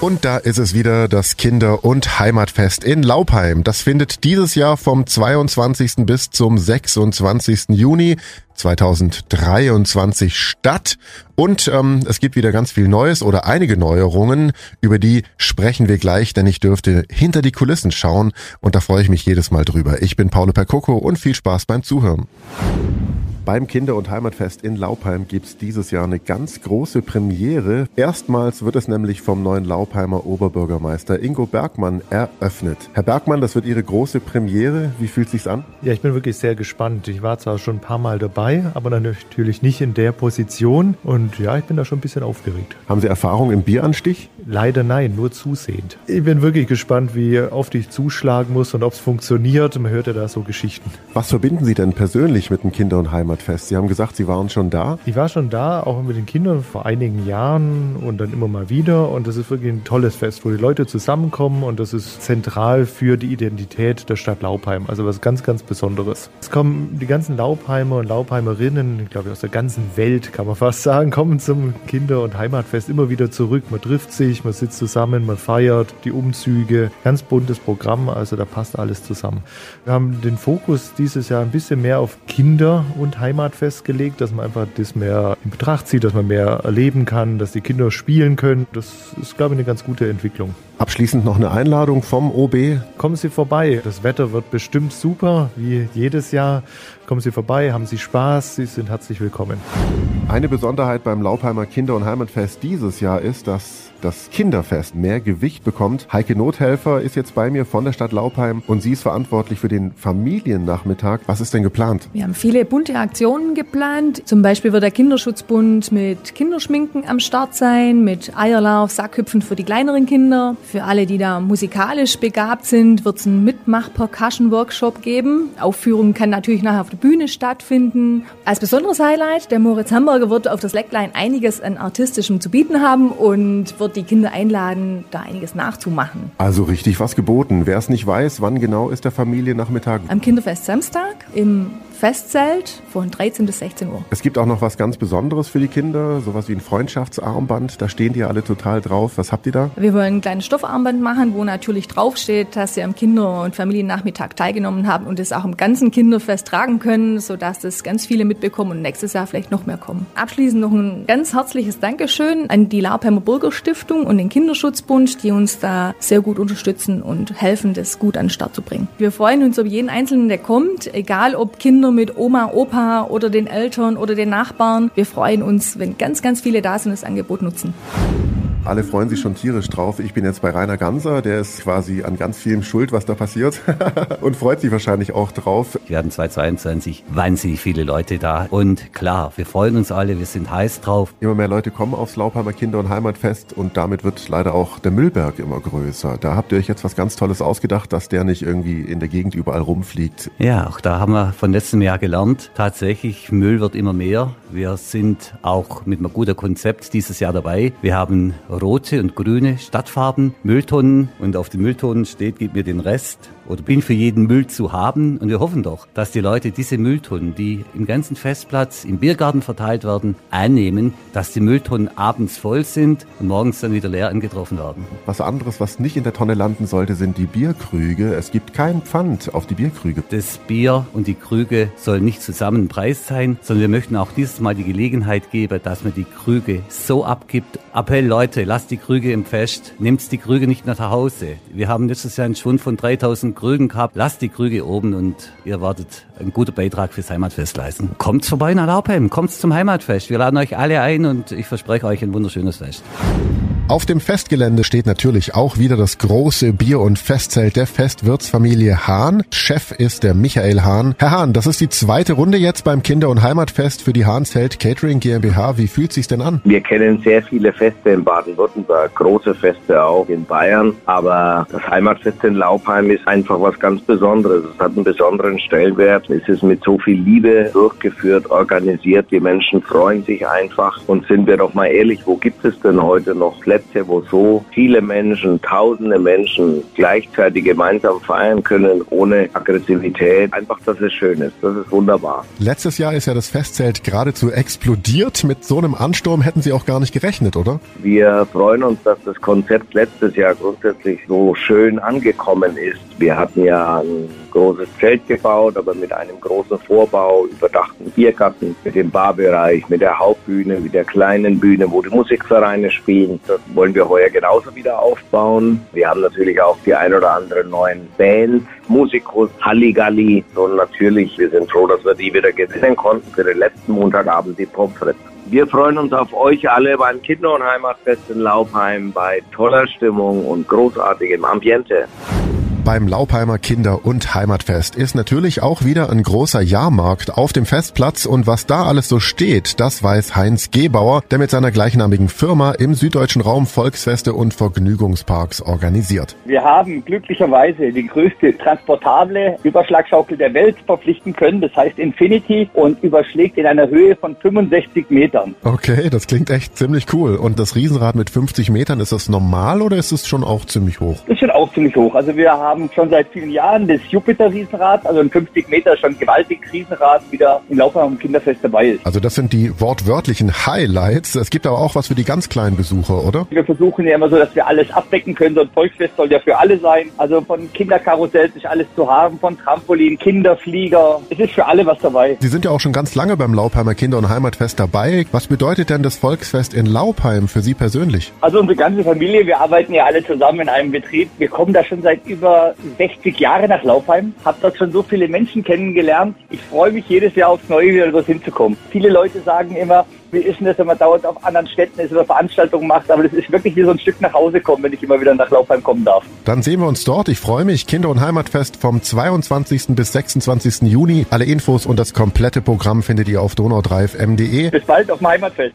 Und da ist es wieder das Kinder- und Heimatfest in Laupheim. Das findet dieses Jahr vom 22. bis zum 26. Juni 2023 statt. Und ähm, es gibt wieder ganz viel Neues oder einige Neuerungen. Über die sprechen wir gleich, denn ich dürfte hinter die Kulissen schauen und da freue ich mich jedes Mal drüber. Ich bin Paolo Percoco und viel Spaß beim Zuhören. Beim Kinder- und Heimatfest in Laupheim gibt's dieses Jahr eine ganz große Premiere. Erstmals wird es nämlich vom neuen Laupheimer Oberbürgermeister Ingo Bergmann eröffnet. Herr Bergmann, das wird Ihre große Premiere. Wie fühlt sich's an? Ja, ich bin wirklich sehr gespannt. Ich war zwar schon ein paar Mal dabei, aber natürlich nicht in der Position. Und ja, ich bin da schon ein bisschen aufgeregt. Haben Sie Erfahrung im Bieranstich? Leider nein, nur zusehend. Ich bin wirklich gespannt, wie oft ich zuschlagen muss und ob es funktioniert. Man hört ja da so Geschichten. Was verbinden Sie denn persönlich mit dem Kinder- und Heimatfest? Heimatfest. Sie haben gesagt, Sie waren schon da. Ich war schon da, auch mit den Kindern vor einigen Jahren und dann immer mal wieder. Und das ist wirklich ein tolles Fest, wo die Leute zusammenkommen und das ist zentral für die Identität der Stadt Laupheim. Also was ganz, ganz Besonderes. Es kommen die ganzen Laupheimer und Laupheimerinnen, ich glaube aus der ganzen Welt, kann man fast sagen, kommen zum Kinder- und Heimatfest immer wieder zurück. Man trifft sich, man sitzt zusammen, man feiert die Umzüge. Ganz buntes Programm, also da passt alles zusammen. Wir haben den Fokus dieses Jahr ein bisschen mehr auf Kinder und Heimat festgelegt, dass man einfach das mehr in Betracht zieht, dass man mehr erleben kann, dass die Kinder spielen können. Das ist, glaube ich, eine ganz gute Entwicklung. Abschließend noch eine Einladung vom OB. Kommen Sie vorbei. Das Wetter wird bestimmt super, wie jedes Jahr. Kommen Sie vorbei, haben Sie Spaß, Sie sind herzlich willkommen. Eine Besonderheit beim Laupheimer Kinder- und Heimatfest dieses Jahr ist, dass das Kinderfest mehr Gewicht bekommt. Heike Nothelfer ist jetzt bei mir von der Stadt Laupheim und sie ist verantwortlich für den Familiennachmittag. Was ist denn geplant? Wir haben viele bunte Aktionen geplant. Zum Beispiel wird der Kinderschutzbund mit Kinderschminken am Start sein, mit Eierlauf, Sackhüpfen für die kleineren Kinder. Für alle, die da musikalisch begabt sind, wird es einen Mitmach-Percussion-Workshop geben. Aufführung kann natürlich nachher auf der Bühne stattfinden. Als besonderes Highlight, der Moritz Hamburger wird auf das Leckline einiges an artistischem zu bieten haben und wird die Kinder einladen, da einiges nachzumachen. Also richtig was geboten. Wer es nicht weiß, wann genau ist der Familiennachmittag? Am Kinderfest Samstag im Festzelt von 13 bis 16 Uhr. Es gibt auch noch was ganz Besonderes für die Kinder, sowas wie ein Freundschaftsarmband. Da stehen die alle total drauf. Was habt ihr da? Wir wollen ein kleines Stoffarmband machen, wo natürlich draufsteht, dass sie am Kinder- und Familiennachmittag teilgenommen haben und es auch im ganzen Kinderfest tragen können, sodass das ganz viele mitbekommen und nächstes Jahr vielleicht noch mehr kommen. Abschließend noch ein ganz herzliches Dankeschön an die Laupheimer Bürgerstiftung und den Kinderschutzbund, die uns da sehr gut unterstützen und helfen, das gut an den Start zu bringen. Wir freuen uns über jeden Einzelnen, der kommt, egal ob Kinder mit Oma, Opa oder den Eltern oder den Nachbarn. Wir freuen uns, wenn ganz, ganz viele da sind und das Angebot nutzen. Alle freuen sich schon tierisch drauf. Ich bin jetzt bei Rainer Ganser, der ist quasi an ganz vielem schuld, was da passiert und freut sich wahrscheinlich auch drauf. Wir hatten 2022 wahnsinnig viele Leute da und klar, wir freuen uns alle, wir sind heiß drauf. Immer mehr Leute kommen aufs Laupheimer Kinder- und Heimatfest und damit wird leider auch der Müllberg immer größer. Da habt ihr euch jetzt was ganz Tolles ausgedacht, dass der nicht irgendwie in der Gegend überall rumfliegt. Ja, auch da haben wir von letztem Jahr gelernt. Tatsächlich, Müll wird immer mehr. Wir sind auch mit einem guten Konzept dieses Jahr dabei. Wir haben rote und grüne Stadtfarben, Mülltonnen. Und auf den Mülltonnen steht, gib mir den Rest oder bin für jeden Müll zu haben. Und wir hoffen doch, dass die Leute diese Mülltonnen, die im ganzen Festplatz, im Biergarten verteilt werden, annehmen, dass die Mülltonnen abends voll sind und morgens dann wieder leer angetroffen werden. Was anderes, was nicht in der Tonne landen sollte, sind die Bierkrüge. Es gibt kein Pfand auf die Bierkrüge. Das Bier und die Krüge sollen nicht zusammen Preis sein, sondern wir möchten auch dieses Mal die Gelegenheit geben, dass man die Krüge so abgibt. Appell Leute, lasst die Krüge im Fest, nehmt die Krüge nicht nach Hause. Wir haben letztes Jahr einen Schwund von 3000 Krügen gehabt. Lasst die Krüge oben und ihr werdet einen guten Beitrag fürs Heimatfest leisten. Kommt vorbei nach Laupheim, kommt zum Heimatfest. Wir laden euch alle ein und ich verspreche euch ein wunderschönes Fest. Auf dem Festgelände steht natürlich auch wieder das große Bier- und Festzelt der Festwirtsfamilie Hahn. Chef ist der Michael Hahn. Herr Hahn, das ist die zweite Runde jetzt beim Kinder- und Heimatfest für die Hahnzelt Catering GmbH. Wie fühlt sich's denn an? Wir kennen sehr viele Feste in Baden-Württemberg, große Feste auch in Bayern, aber das Heimatfest in Laupheim ist einfach was ganz Besonderes. Es hat einen besonderen Stellenwert. Es ist mit so viel Liebe durchgeführt, organisiert. Die Menschen freuen sich einfach und sind wir doch mal ehrlich, wo gibt es denn heute noch Plätze Plätze, wo so viele Menschen, tausende Menschen gleichzeitig gemeinsam feiern können, ohne Aggressivität. Einfach, dass es schön ist. Das ist wunderbar. Letztes Jahr ist ja das Festzelt geradezu explodiert. Mit so einem Ansturm hätten Sie auch gar nicht gerechnet, oder? Wir freuen uns, dass das Konzept letztes Jahr grundsätzlich so schön angekommen ist. Wir hatten ja ein großes Zelt gebaut, aber mit einem großen Vorbau, überdachten Biergarten, mit dem Barbereich, mit der Hauptbühne, mit der kleinen Bühne, wo die Musikvereine spielen. Das wollen wir heuer genauso wieder aufbauen. Wir haben natürlich auch die ein oder anderen neuen Bands, Musikus, Halligalli und natürlich, wir sind froh, dass wir die wieder gewinnen konnten für den letzten Montagabend, die Pomfret. Wir freuen uns auf euch alle beim Kinder- und Heimatfest in Laubheim bei toller Stimmung und großartigem Ambiente beim Laupheimer Kinder- und Heimatfest ist natürlich auch wieder ein großer Jahrmarkt auf dem Festplatz und was da alles so steht, das weiß Heinz Gebauer, der mit seiner gleichnamigen Firma im süddeutschen Raum Volksfeste und Vergnügungsparks organisiert. Wir haben glücklicherweise die größte transportable Überschlagschaukel der Welt verpflichten können, das heißt Infinity und überschlägt in einer Höhe von 65 Metern. Okay, das klingt echt ziemlich cool. Und das Riesenrad mit 50 Metern, ist das normal oder ist es schon auch ziemlich hoch? Das ist schon auch ziemlich hoch. Also wir haben haben schon seit vielen Jahren das Jupiter-Riesenrad, also ein 50 Meter schon gewaltiges Riesenrad, wieder im Laufe am Kinderfest dabei ist. Also das sind die wortwörtlichen Highlights. Es gibt aber auch was für die ganz kleinen Besucher, oder? Wir versuchen ja immer so, dass wir alles abdecken können. So ein Volksfest soll ja für alle sein. Also von Kinderkarussell sich alles zu haben, von Trampolin, Kinderflieger. Es ist für alle was dabei. Sie sind ja auch schon ganz lange beim Laubheimer Kinder- und Heimatfest dabei. Was bedeutet denn das Volksfest in Laubheim für Sie persönlich? Also unsere ganze Familie, wir arbeiten ja alle zusammen in einem Betrieb. Wir kommen da schon seit über 60 Jahre nach Laufheim, habe dort schon so viele Menschen kennengelernt. Ich freue mich jedes Jahr aufs Neue wieder dort hinzukommen. Viele Leute sagen immer, wie ist denn das, wenn man dauernd auf anderen Städten ist oder Veranstaltungen macht, aber das ist wirklich wie so ein Stück nach Hause kommen, wenn ich immer wieder nach Laufheim kommen darf. Dann sehen wir uns dort. Ich freue mich. Kinder- und Heimatfest vom 22. bis 26. Juni. Alle Infos und das komplette Programm findet ihr auf donaudreif.mde. Bis bald auf dem Heimatfest.